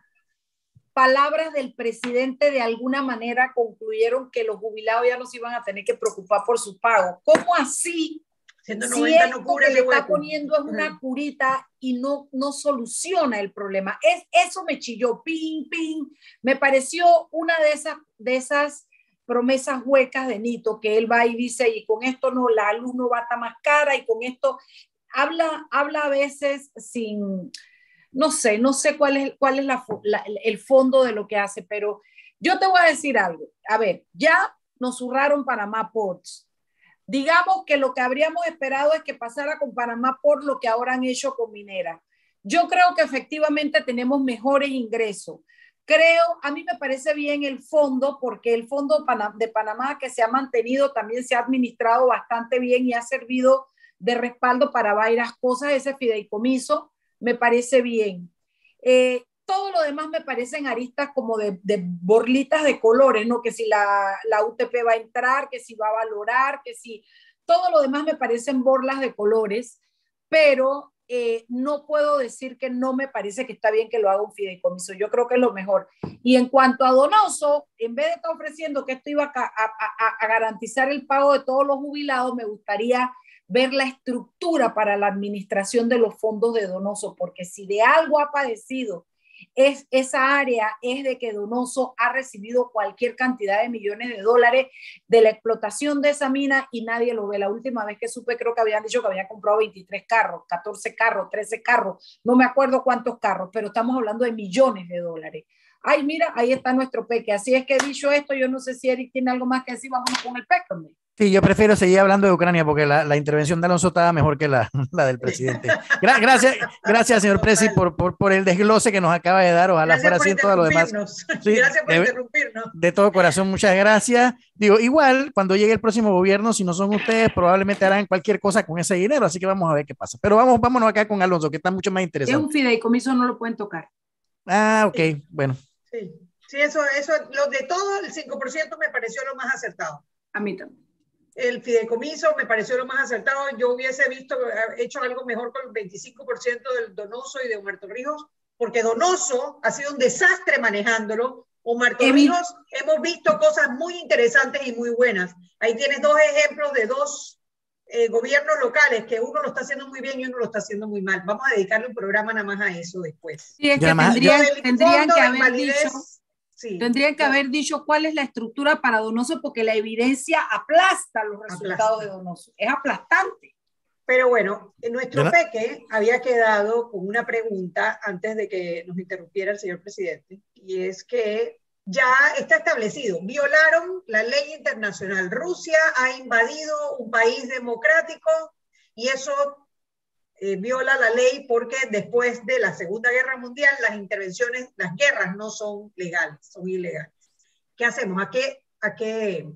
S2: palabras del presidente de alguna manera concluyeron que los jubilados ya no se iban a tener que preocupar por su pago. ¿Cómo así? Si esto que le está poniendo es una curita y no, no soluciona el problema. Es, eso me chilló, ping, ping. Me pareció una de esas, de esas promesas huecas de Nito, que él va y dice, y con esto no, la luz no va a estar más cara, y con esto habla, habla a veces sin, no sé, no sé cuál es, cuál es el fondo de lo que hace, pero yo te voy a decir algo. A ver, ya nos zurraron Panamá Ports. Digamos que lo que habríamos esperado es que pasara con Panamá por lo que ahora han hecho con Minera. Yo creo que efectivamente tenemos mejores ingresos. Creo, a mí me parece bien el fondo, porque el fondo de Panamá que se ha mantenido también se ha administrado bastante bien y ha servido de respaldo para varias cosas. Ese fideicomiso me parece bien. Eh, todo lo demás me parecen aristas como de, borlitas de colores, ¿no? Que si la, la UTP va a entrar, que si va a valorar, que si todo lo demás me parecen borlas de colores, pero eh, no puedo decir que no me parece que está bien que lo haga un fideicomiso. Yo creo que es lo mejor. Y en cuanto a Donoso, en vez de estar ofreciendo que esto iba a, garantizar el pago de todos los jubilados, me gustaría ver la estructura para la administración de los fondos de Donoso, porque si de algo ha padecido es, esa área es de que Donoso ha recibido cualquier cantidad de millones de dólares de la explotación de esa mina y nadie lo ve. La última vez que supe creo que habían dicho que había comprado 23 carros, 14 carros, 13 carros, no me acuerdo cuántos carros, pero estamos hablando de millones de dólares. Ay, mira, ahí está nuestro peque. Así es que dicho esto, yo no sé si Eric tiene algo más que decir, vamos con el peque.
S3: Sí, yo prefiero seguir hablando de Ucrania porque la, la intervención de Alonso estaba mejor que la, la del presidente. gracias, gracias, señor Presi, por, por, por, el desglose que nos acaba de dar. Ojalá fuera así en todo lo demás.
S1: gracias por de, interrumpirnos.
S3: De todo corazón, muchas gracias. Digo, igual, cuando llegue el próximo gobierno, si no son ustedes, probablemente harán cualquier cosa con ese dinero, así que vamos a ver qué pasa. Pero vamos, vámonos acá con Alonso, que está mucho más interesante.
S2: Es un fideicomiso, no lo pueden tocar.
S3: Ah, ok, bueno.
S1: Sí, sí eso, eso, lo de todo, el 5% me pareció lo más acertado.
S2: A mí también
S1: el fideicomiso me pareció lo más acertado. Yo hubiese visto, hecho algo mejor con el 25% del Donoso y de Omar Torrijos, porque Donoso ha sido un desastre manejándolo. Omar Torrijos, hemos visto cosas muy interesantes y muy buenas. Ahí tienes dos ejemplos de dos eh, gobiernos locales, que uno lo está haciendo muy bien y uno lo está haciendo muy mal. Vamos a dedicarle un programa nada más a eso después.
S2: Sí, es que tendrían, tendrían que haber dicho Tendrían que haber dicho cuál es la estructura para Donoso porque la evidencia aplasta los resultados de Donoso. Es aplastante.
S1: Pero bueno, nuestro peque había quedado con una pregunta antes de que nos interrumpiera el señor presidente, y es que ya está establecido, violaron la ley internacional. Rusia ha invadido un país democrático y eso eh, viola la ley porque después de la Segunda Guerra Mundial las intervenciones, las guerras no son legales, son ilegales. ¿Qué hacemos? ¿A qué, a qué,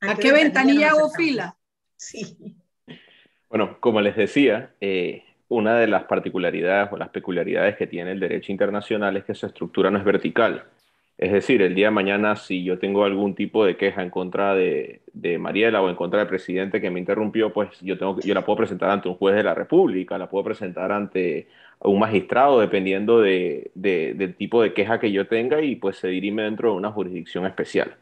S2: a, qué, ventanilla hago fila?
S1: Sí.
S4: Bueno, como les decía, eh, una de las particularidades o las peculiaridades que tiene el derecho internacional es que su estructura no es vertical. Es decir, el día de mañana, si yo tengo algún tipo de queja en contra de, de Mariela o en contra del presidente que me interrumpió, pues yo, la puedo presentar ante un juez de la República, la puedo presentar ante un magistrado, dependiendo de, del tipo de queja que yo tenga, y pues se dirime dentro de una jurisdicción especial.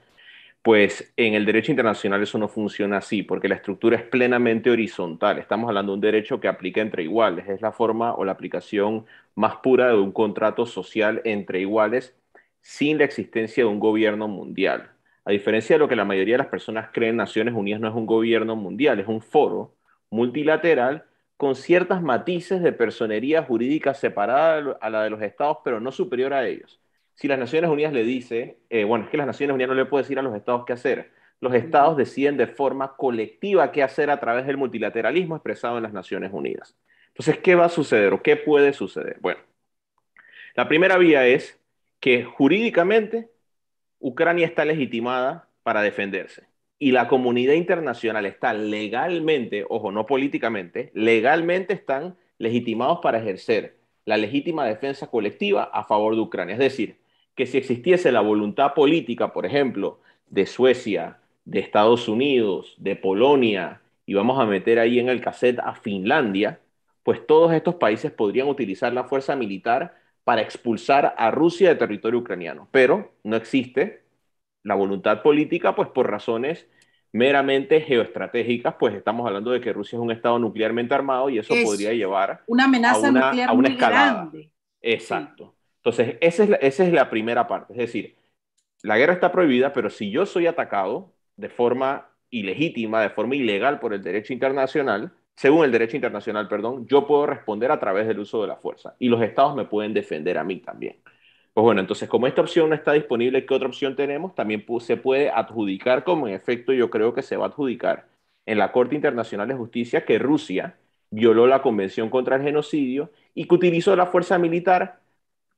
S4: pues en el derecho internacional eso no funciona así, porque la estructura es plenamente horizontal. Estamos hablando de un derecho que aplica entre iguales. Es la forma o la aplicación más pura de un contrato social entre iguales sin la existencia de un gobierno mundial. A diferencia de lo que la mayoría de las personas creen, Naciones Unidas no es un gobierno mundial, es un foro multilateral con ciertas matices de personería jurídica separada a la de los estados, pero no superior a ellos si las Naciones Unidas le dice, eh, bueno, es que las Naciones Unidas no le puede decir a los estados qué hacer. Los estados deciden de forma colectiva qué hacer a través del multilateralismo expresado en las Naciones Unidas. Entonces, ¿qué va a suceder o qué puede suceder? Bueno, la primera vía es que jurídicamente Ucrania está legitimada para defenderse y la comunidad internacional está legalmente, ojo, no políticamente, legalmente están legitimados para ejercer la legítima defensa colectiva a favor de Ucrania. Es decir, que si existiese la voluntad política, por ejemplo, de Suecia, de Estados Unidos, de Polonia, y vamos a meter ahí en el cassette a Finlandia, pues todos estos países podrían utilizar la fuerza militar para expulsar a Rusia de territorio ucraniano. Pero no existe la voluntad política, pues por razones meramente geoestratégicas, pues estamos hablando de que Rusia es un estado nuclearmente armado y eso podría llevar
S2: una amenaza a una, nuclear a una escalada. Grande.
S4: Exacto. Entonces, esa es, la, esa es la primera parte. Es decir, la guerra está prohibida, pero si yo soy atacado de forma ilegítima, de forma ilegal por el derecho internacional, según el derecho internacional, perdón, yo puedo responder a través del uso de la fuerza y los estados me pueden defender a mí también. Pues bueno, entonces como esta opción no está disponible, ¿qué otra opción tenemos? También se puede adjudicar, como en efecto yo creo que se va a adjudicar en la Corte Internacional de Justicia, que Rusia violó la Convención contra el Genocidio y que utilizó la fuerza militar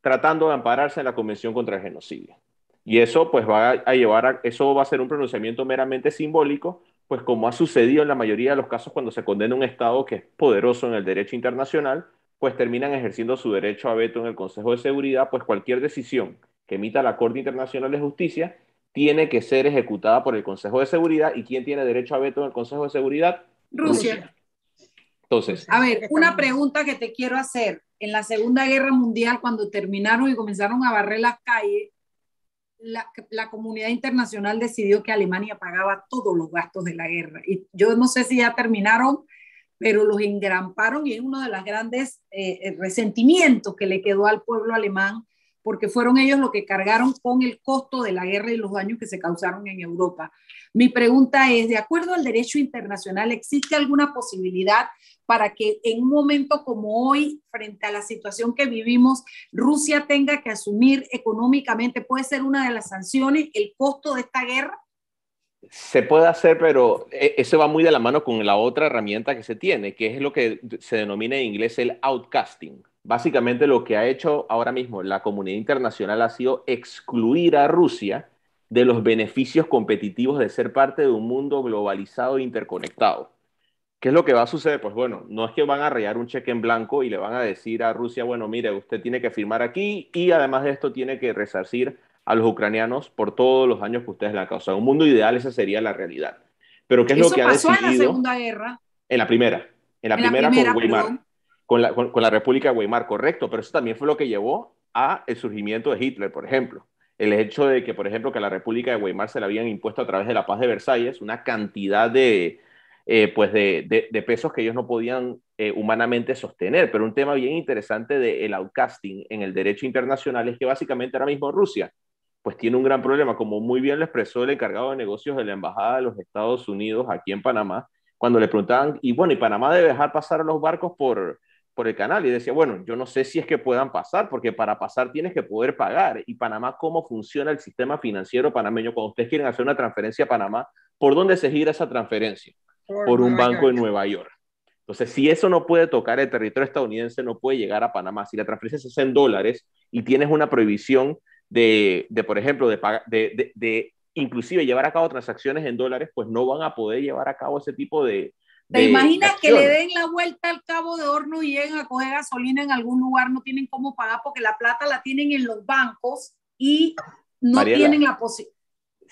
S4: tratando de ampararse en la Convención contra el Genocidio. Y eso pues va a llevar a, eso va a ser un pronunciamiento meramente simbólico, pues como ha sucedido en la mayoría de los casos cuando se condena un Estado que es poderoso en el derecho internacional, pues terminan ejerciendo su derecho a veto en el Consejo de Seguridad, pues cualquier decisión que emita la Corte Internacional de Justicia tiene que ser ejecutada por el Consejo de Seguridad. ¿Y quién tiene derecho a veto en el Consejo de Seguridad?
S2: Rusia.
S4: Entonces.
S2: A ver, una pregunta que te quiero hacer en la Segunda Guerra Mundial, cuando terminaron y comenzaron a barrer las calles, la, comunidad internacional decidió que Alemania pagaba todos los gastos de la guerra. Y yo no sé si ya terminaron, pero los engramparon y es uno de los grandes eh, eh, resentimientos que le quedó al pueblo alemán, porque fueron ellos los que cargaron con el costo de la guerra y los daños que se causaron en Europa. Mi pregunta es, de acuerdo al derecho internacional, ¿existe alguna posibilidad para que en un momento como hoy, frente a la situación que vivimos, Rusia tenga que asumir económicamente, puede ser una de las sanciones, el costo de esta guerra?
S4: Se puede hacer, pero eh, eso va muy de la mano con la otra herramienta que se tiene, que es lo que se denomina en inglés el outcasting. Básicamente lo que ha hecho ahora mismo la comunidad internacional ha sido excluir a Rusia de los beneficios competitivos de ser parte de un mundo globalizado e interconectado. ¿Qué es lo que va a suceder? Pues bueno, no es que van a rayar un cheque en blanco y le van a decir a Rusia, bueno, mire, usted tiene que firmar aquí y además de esto tiene que resarcir a los ucranianos por todos los años que ustedes le han causado. Un mundo ideal esa sería la realidad. Pero ¿qué es lo que ha decidido?
S2: en la Segunda Guerra.
S4: En la primera. En la, primera, con Weimar. Con la, con, la, República de Weimar, correcto. Pero eso también fue lo que llevó a el surgimiento de Hitler, por ejemplo. El hecho de que, por ejemplo, que a la República de Weimar se le habían impuesto a través de la paz de Versalles una cantidad de, eh, pues de, de, pesos que ellos no podían eh, humanamente sostener. Pero un tema bien interesante del outcasting en el derecho internacional es que básicamente ahora mismo Rusia pues tiene un gran problema, como muy bien lo expresó el encargado de negocios de la Embajada de los Estados Unidos aquí en Panamá, cuando le preguntaban, y bueno, ¿y Panamá debe dejar pasar a los barcos por, por el canal? Y decía, bueno, yo no sé si es que puedan pasar, porque para pasar tienes que poder pagar. Y Panamá, ¿cómo funciona el sistema financiero panameño? Cuando ustedes quieren hacer una transferencia a Panamá, ¿por dónde se gira esa transferencia? Por, un banco en Nueva York. Entonces, si eso no puede tocar el territorio estadounidense, no puede llegar a Panamá. Si la transferencia hace en dólares y tienes una prohibición de, de por ejemplo, de, de, de, inclusive llevar a cabo transacciones en dólares, pues no van a poder llevar a cabo ese tipo de...
S2: ¿Te imaginas que le den la vuelta al cabo de horno y lleguen a coger gasolina en algún lugar? No tienen cómo pagar porque la plata la tienen en los bancos y no tienen la posibilidad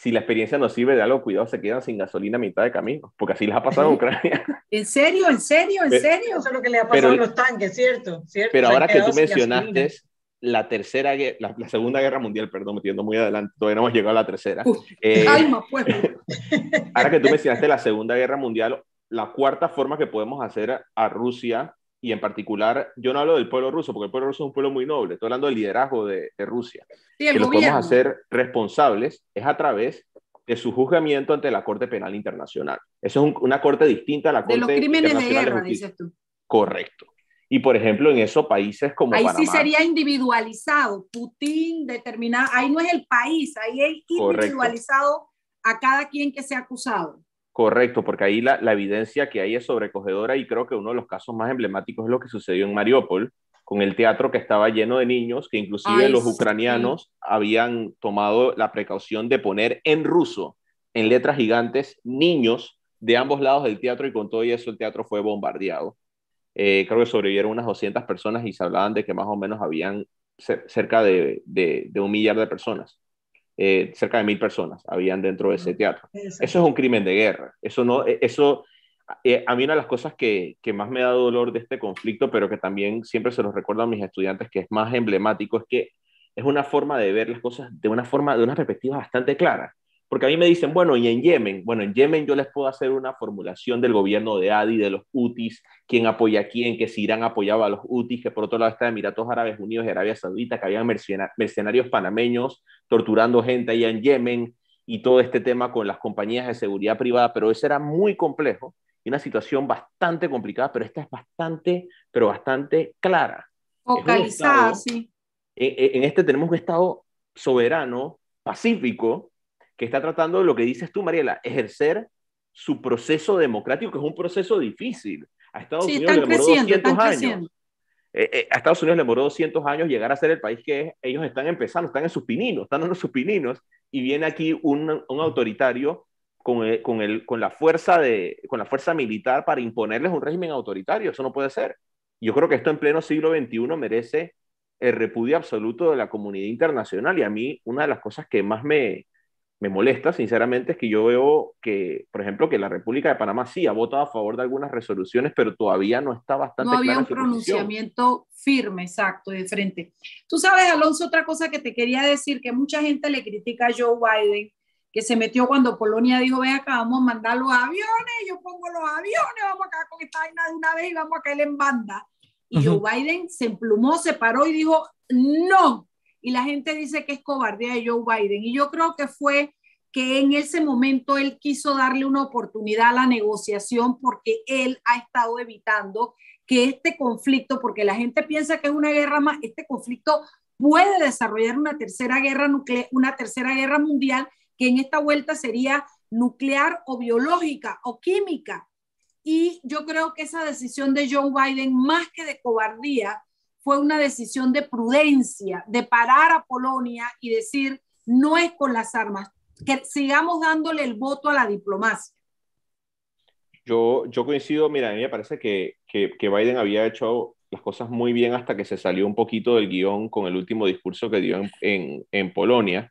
S4: si la experiencia no sirve de algo, cuidado, se quedan sin gasolina a mitad de camino, porque así les ha pasado en Ucrania.
S2: ¿En serio? ¿En serio? ¿En serio?
S1: Eso es lo que le ha pasado a los tanques, ¿cierto? ¿cierto?
S4: Pero ahora que tú mencionaste, la tercera, la, la, segunda guerra mundial, perdón, metiendo muy adelante, todavía no hemos llegado a la tercera.
S2: Eh, calma, pues.
S4: ahora que tú mencionaste la segunda guerra mundial, la cuarta forma que podemos hacer a Rusia, y en particular, yo no hablo del pueblo ruso, porque el pueblo ruso es un pueblo muy noble, estoy hablando del liderazgo de, de Rusia,
S2: sí,
S4: que los podemos hacer responsables, es a través de su juzgamiento ante la Corte Penal Internacional. Eso es un, una corte distinta a la Corte
S2: De los crímenes de guerra,
S4: Justicia.
S2: dices tú.
S4: Correcto. Y por ejemplo, en esos países como
S2: Ahí
S4: Panamá,
S2: sí sería individualizado. Putin determina, ahí no es el país, ahí es
S4: Correcto.
S2: individualizado a cada quien que sea acusado.
S4: Correcto, porque ahí la, la, evidencia que hay es sobrecogedora y creo que uno de los casos más emblemáticos es lo que sucedió en Mariupol, con el teatro que estaba lleno de niños, que inclusive
S2: Ay,
S4: los
S2: sí.
S4: ucranianos habían tomado la precaución de poner en ruso, en letras gigantes, niños de ambos lados del teatro y con todo eso el teatro fue bombardeado. Eh, creo que sobrevivieron unas 200 personas y se hablaban de que más o menos habían cerca de, de, de un millar de personas. Eh, cerca de mil personas habían dentro de ese teatro. Eso es un crimen de guerra. Eso no, eso, eh, a mí una de las cosas que, que, más me da dolor de este conflicto, pero que también siempre se los recuerdo a mis estudiantes que es más emblemático, es que es una forma de ver las cosas de una forma, de una perspectiva bastante clara. Porque a mí me dicen, bueno, y en Yemen, bueno, en Yemen yo les puedo hacer una formulación del gobierno de Adi, de los UTIs, quién apoya a quién, que si Irán apoyaba a los UTIs, que por otro lado está Emiratos Árabes Unidos y Arabia Saudita, que habían mercenarios panameños torturando gente allá en Yemen y todo este tema con las compañías de seguridad privada, pero eso era muy complejo y una situación bastante complicada, pero esta es bastante, pero bastante clara.
S2: Focalizada, sí.
S4: En, en este tenemos un Estado soberano, pacífico, que está tratando lo que dices tú, Mariela, ejercer su proceso democrático, que es un proceso difícil. A Estados
S2: sí,
S4: Unidos le demoró 200 años. Eh, eh, a Estados Unidos le demoró 200 años llegar a ser el país que es. Ellos están empezando, están en sus pininos, están en sus pininos, y viene aquí un, un autoritario con, el, con, el, con, la fuerza de, con la fuerza militar para imponerles un régimen autoritario. Eso no puede ser. Yo creo que esto en pleno siglo XXI merece el repudio absoluto de la comunidad internacional. Y a mí, una de las cosas que más me, me molesta, sinceramente, es que yo veo que, por ejemplo, que la República de Panamá sí ha votado a favor de algunas resoluciones, pero todavía no está bastante
S2: No había
S4: clara
S2: un pronunciamiento firme, exacto, de frente. Tú sabes, Alonso, otra cosa que te quería decir, que mucha gente le critica a Joe Biden, que se metió cuando Polonia dijo, ven acá, vamos a mandar los aviones, yo pongo los aviones, vamos acá con esta vaina de una vez y vamos a caer en banda. Y uh -huh. Joe Biden se emplumó, se paró y dijo, no. Y la gente dice que es cobardía de Joe Biden. Y yo creo que fue que en ese momento él quiso darle una oportunidad a la negociación porque él ha estado evitando que este conflicto, porque la gente piensa que es una guerra más, este conflicto puede desarrollar una tercera guerra nuclear, una tercera guerra mundial que en esta vuelta sería nuclear o biológica o química. Y yo creo que esa decisión de Joe Biden, más que de cobardía, fue una decisión de prudencia, de parar a Polonia y decir, no es con las armas, que sigamos dándole el voto a la diplomacia.
S4: Yo, yo coincido, mira, a mí me parece que, que, Biden había hecho las cosas muy bien hasta que se salió un poquito del guion con el último discurso que dio en, en, en Polonia.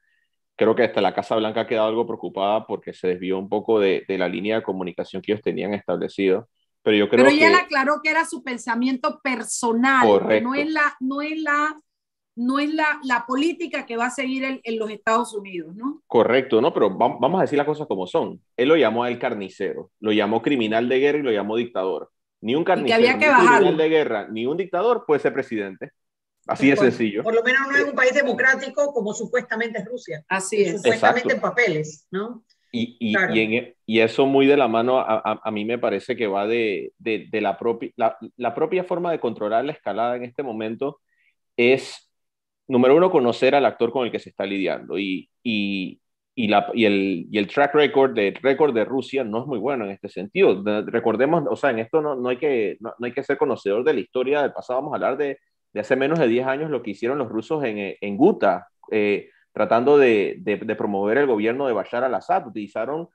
S4: Creo que hasta la Casa Blanca ha quedado algo preocupada porque se desvió un poco de, de la línea de comunicación que ellos tenían establecido. Pero yo creo
S2: Pero ella
S4: que...
S2: le aclaró que era su pensamiento personal, que no es la, no es la, no es la, la política que va a seguir en, en, los Estados Unidos, ¿no?
S4: Correcto, ¿no? Pero vamos a decir las cosas como son. Él lo llamó a él carnicero, lo llamó criminal de guerra y lo llamó dictador. Ni un carnicero,
S2: que había que
S4: ni un criminal de guerra, ni un dictador puede ser presidente. Así de sencillo.
S1: Por lo menos no es un país democrático como supuestamente es Rusia.
S2: Así es.
S1: Supuestamente
S4: Exacto.
S1: en papeles, ¿no?
S4: Y, y,
S1: Claro.
S4: y, en- y eso muy de la mano, a, a- a mí me parece que va de, de- de la, propia, la, la propia forma de controlar la escalada en este momento es, número uno, conocer al actor con el que se está lidiando. Y, y, y, la, y, el, y el track record de, récord de Rusia no es muy bueno en este sentido. De- recordemos, o sea, en esto no, no, hay que, no, no hay que ser conocedor de la historia del pasado, vamos a hablar de, de hace menos de 10 años lo que hicieron los rusos en, en Guta. eh, tratando de, de, de promover el gobierno de Bashar al-Assad. Utilizaron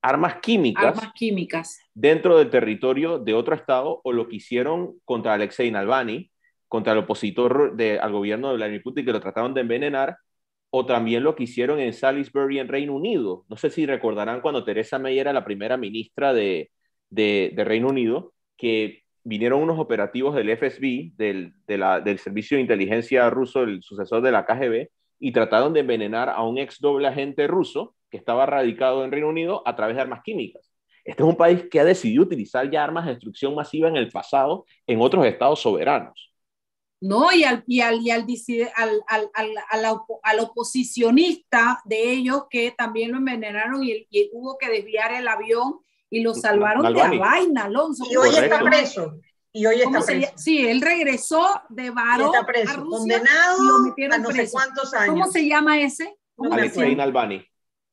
S4: armas químicas
S2: Armas químicas.
S4: dentro del territorio de otro estado o lo que hicieron contra Alexei Navalny, contra el opositor de, al gobierno de Vladimir Putin que lo trataron de envenenar, o también lo que hicieron en Salisbury en Reino Unido. No sé si recordarán cuando Teresa May era la primera ministra de, de, de Reino Unido, que vinieron unos operativos del FSB, del, del Servicio de Inteligencia ruso, el sucesor de la KGB, y trataron de envenenar a un ex doble agente ruso que estaba radicado en Reino Unido a través de armas químicas. Este es un país que ha decidido utilizar ya armas de destrucción masiva en el pasado en otros estados soberanos.
S2: ¿no? Y al, y al, y al, al, al, al, oposicionista de ellos que también lo envenenaron y, y, hubo que desviar el avión y lo salvaron de de vaina, Alonso.
S1: Y hoy está preso. Y hoy está preso.
S2: sí, él regresó de Baro
S1: está preso, a Rusia condenado y lo metieron a no sé cuántos años.
S2: ¿Cómo se llama ese?
S4: Alexei Navalny.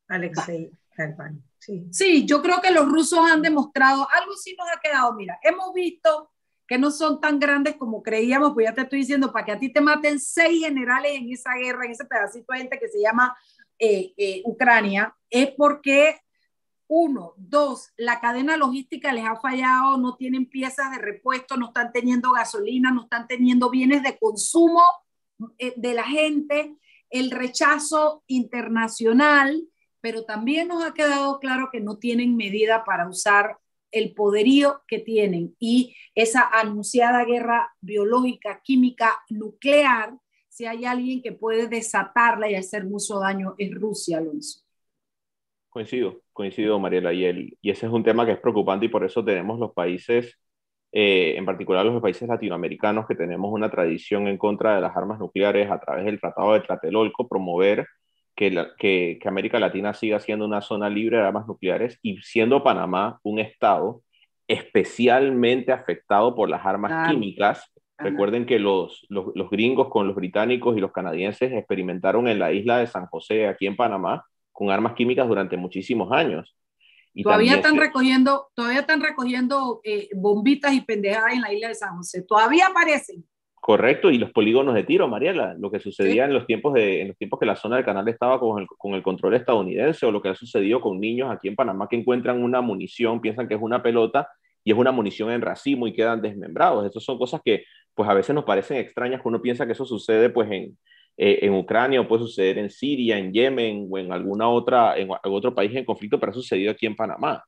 S1: Alexei Navalny. Sí.
S2: sí, yo creo que los rusos han demostrado, algo sí nos ha quedado, mira, hemos visto que no son tan grandes como creíamos, pues ya te estoy diciendo, para que a ti te maten seis generales en esa guerra, en ese pedacito de gente que se llama eh, eh, Ucrania, es porque, uno, dos, la cadena logística les ha fallado, no tienen piezas de repuesto, no están teniendo gasolina, no están teniendo bienes de consumo eh, de la gente, el rechazo internacional, pero también nos ha quedado claro que no tienen medida para usar el poderío que tienen. Y esa anunciada guerra biológica, química, nuclear, si hay alguien que puede desatarla y hacer mucho daño, es Rusia, Alonso.
S4: Coincido, coincido, Mariela, y, el, y ese es un tema que es preocupante y por eso tenemos los países, eh, en particular los países latinoamericanos, que tenemos una tradición en contra de las armas nucleares a través del Tratado de Tlatelolco, promover que, América Latina siga siendo una zona libre de armas nucleares y siendo Panamá un estado especialmente afectado por las armas químicas. Recuerden que los, los, gringos con los británicos y los canadienses experimentaron en la isla de San José, aquí en Panamá, con armas químicas durante muchísimos años.
S2: Y todavía están recogiendo, todavía están recogiendo eh, bombitas y pendejadas en la isla de San José. Todavía aparecen.
S4: Correcto, y los polígonos de tiro, Mariela, lo que sucedía en, los tiempos de, en los tiempos que la zona del canal estaba con el, con el, control estadounidense, o lo que ha sucedido con niños aquí en Panamá que encuentran una munición, piensan que es una pelota y es una munición en racimo y quedan desmembrados. Esas son cosas que pues a veces nos parecen extrañas, que uno piensa que eso sucede pues en, eh, en Ucrania o puede suceder en Siria, en Yemen o en alguna otra, en otro país en conflicto, pero ha sucedido aquí en Panamá.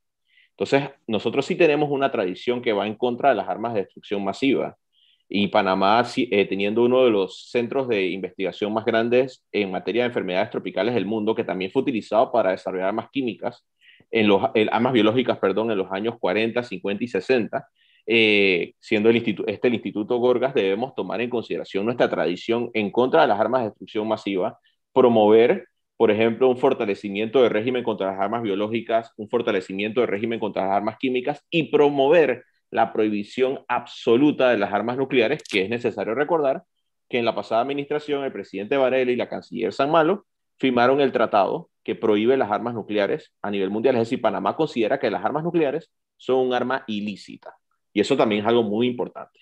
S4: Entonces, nosotros sí tenemos una tradición que va en contra de las armas de destrucción masiva y Panamá eh, teniendo uno de los centros de investigación más grandes en materia de enfermedades tropicales del mundo, que también fue utilizado para desarrollar armas químicas, en los, armas biológicas, perdón, en los años 40, 50 y 60, eh, siendo el instituto, este el Instituto Gorgas, debemos tomar en consideración nuestra tradición en contra de las armas de destrucción masiva, promover, por ejemplo, un fortalecimiento del régimen contra las armas biológicas, un fortalecimiento del régimen contra las armas químicas y promover la prohibición absoluta de las armas nucleares, que es necesario recordar que en la pasada administración el presidente Varela y la canciller San Malo firmaron el tratado que prohíbe las armas nucleares a nivel mundial. Es decir, Panamá considera que las armas nucleares son un arma ilícita. Y eso también es algo muy importante.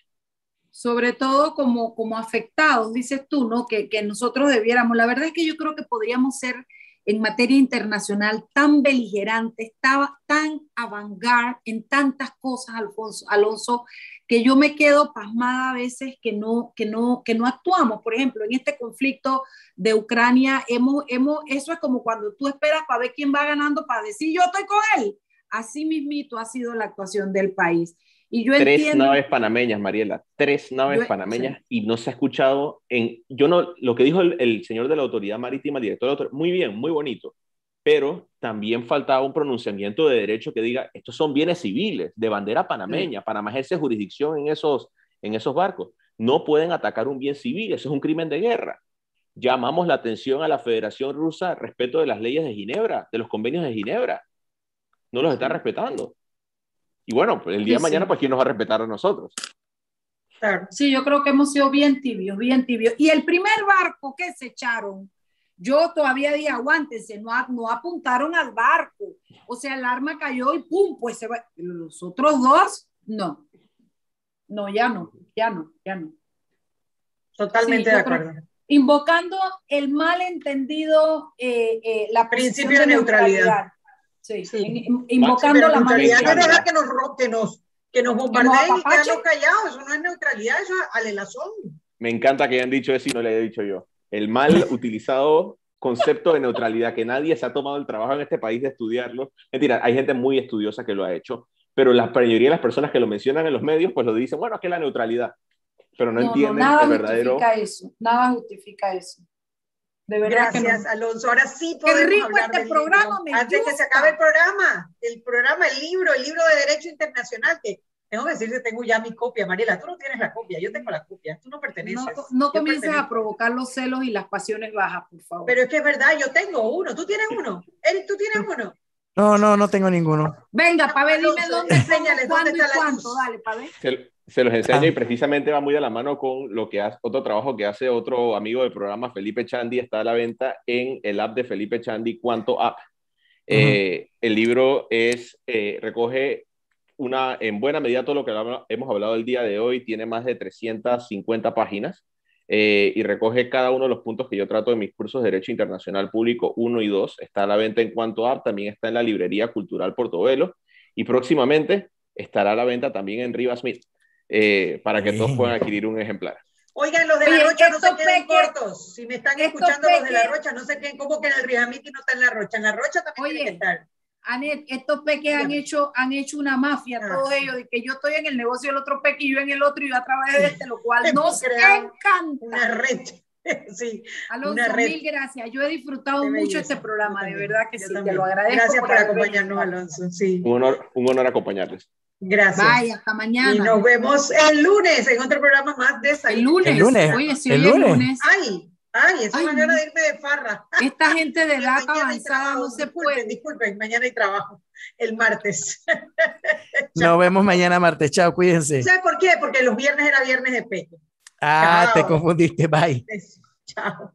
S2: Sobre todo como, como afectados, dices tú, ¿no? Que, que nosotros debiéramos. La verdad es que yo creo que podríamos ser en materia internacional tan beligerante, estaba tan avant en tantas cosas, Alfonso, Alonso, que yo me quedo pasmada a veces que no, que no, que no actuamos. Por ejemplo, en este conflicto de Ucrania, hemos, hemos, eso es como cuando tú esperas para ver quién va ganando, para decir yo estoy con él. Así mismito ha sido la actuación del país. Y yo
S4: tres naves panameñas, Mariela, tres naves panameñas y no se ha escuchado en, yo no, lo que dijo el, señor de la autoridad marítima, el director de la muy bien, muy bonito, pero también faltaba un pronunciamiento de derecho que diga, estos son bienes civiles de bandera panameña, Panamá ejerce jurisdicción en esos, en esos barcos, no pueden atacar un bien civil, eso es un crimen de guerra. Llamamos la atención a la Federación Rusa respecto de las leyes de Ginebra, de los convenios de Ginebra. No los están respetando. Y bueno, pues el día de mañana, pues ¿quién nos va a respetar a nosotros?
S2: Sí, yo creo que hemos sido bien tibios, bien tibios. Y el primer barco que se echaron, yo todavía dije, aguántense, no, no apuntaron al barco. O sea, el arma cayó y pum, pues se va. Los otros dos, no. No, ya no, ya no, ya no.
S1: Totalmente de acuerdo.
S2: invocando el malentendido, eh, eh, la
S1: principio de neutralidad.
S2: Sí, sí. invocando la neutralidad
S1: no es que nos, que nos, que nos bombardeen y quedarnos callados, eso no es neutralidad, eso es alelazón.
S4: Me encanta que hayan dicho eso y no le he dicho yo. El mal utilizado concepto de neutralidad, que nadie se ha tomado el trabajo en este país de estudiarlo. Mentira, hay gente muy estudiosa que lo ha hecho, pero la mayoría de las personas que lo mencionan en los medios, pues lo dicen, bueno, es que la neutralidad, pero no, entienden
S2: nada
S4: el verdadero...
S2: Justifica eso, nada justifica eso. De verdad
S1: Gracias,
S2: que no.
S1: Alonso. Ahora sí
S2: Qué
S1: podemos
S2: rico
S1: hablar
S2: este
S1: del
S2: programa,
S1: libro.
S2: me
S1: Antes que se acabe el programa, el programa, el libro, el libro de Derecho Internacional, que tengo que decir que tengo ya mi copia, Mariela, tú no tienes la copia, yo tengo la copia, tú no perteneces.
S2: No, comiences a provocar los celos y las pasiones bajas, por favor.
S1: Pero es que es verdad, yo tengo uno, tú tienes uno. Eric, tú tienes uno.
S3: No, no, no tengo ninguno.
S2: Venga, Pabe, dime dónde, cómo,
S1: dónde
S2: cuándo y
S1: está la
S2: cuánto.
S1: luz.
S2: Dale, Pabe.
S4: Se, los enseño
S3: Ah.
S4: y precisamente va muy de la mano con lo que hace, otro trabajo que hace otro amigo del programa, Felipe Chandy, está a la venta en el app de Felipe Chandy, Cuánto App. Eh, el libro es, eh, recoge una, en buena medida todo lo que hemos hablado el día de hoy, tiene más de 350 páginas eh, y recoge cada uno de los puntos que yo trato en mis cursos de Derecho Internacional Público 1 y 2. Está a la venta en Cuánto App, también está en la Librería Cultural Portobelo y próximamente estará a la venta también en Rivas Smith eh, para que todos puedan adquirir un ejemplar.
S1: Oigan, los de
S2: Oye,
S1: la Rocha no se queden
S2: peques-
S1: cortos. Si me están escuchando los de la Rocha, no se queden como que en el Riamiti no está en la Rocha. En la Rocha también
S2: Oye,
S1: tiene que estar.
S2: Anet, estos peques han hecho, han hecho una mafia,
S1: Ah,
S2: todos
S1: sí.
S2: ellos, de que yo estoy en el negocio del otro peque y yo en el otro y yo a través de este, lo cual nos encanta.
S1: Una red. sí.
S2: Alonso,
S1: una red.
S2: mil gracias. Yo he disfrutado
S1: Qué
S2: mucho
S1: belleza.
S2: este programa, de verdad que
S1: yo
S2: sí, te
S1: también.
S2: lo agradezco.
S1: Gracias por
S2: haber
S1: acompañarnos. Alonso. Sí,
S4: Un honor, un honor acompañarles.
S1: Gracias.
S2: Bye, hasta mañana.
S1: Y nos vemos el lunes en otro programa más de salud.
S2: el lunes.
S3: El lunes.
S2: Oye, si
S3: El
S2: hoy es
S3: lunes.
S2: lunes,
S1: Ay, ay,
S2: Ay,
S1: me gana de irme de farra.
S2: esta gente de edad avanzada
S1: trabajo.
S2: no se
S1: disculpen,
S2: puede.
S1: Disculpen, mañana hay trabajo. El martes.
S3: Nos vemos mañana martes. Chao, cuídense.
S1: ¿Sabes por qué? Porque los viernes era viernes de peque.
S3: Ah, te confundiste. Bye.
S1: Chao.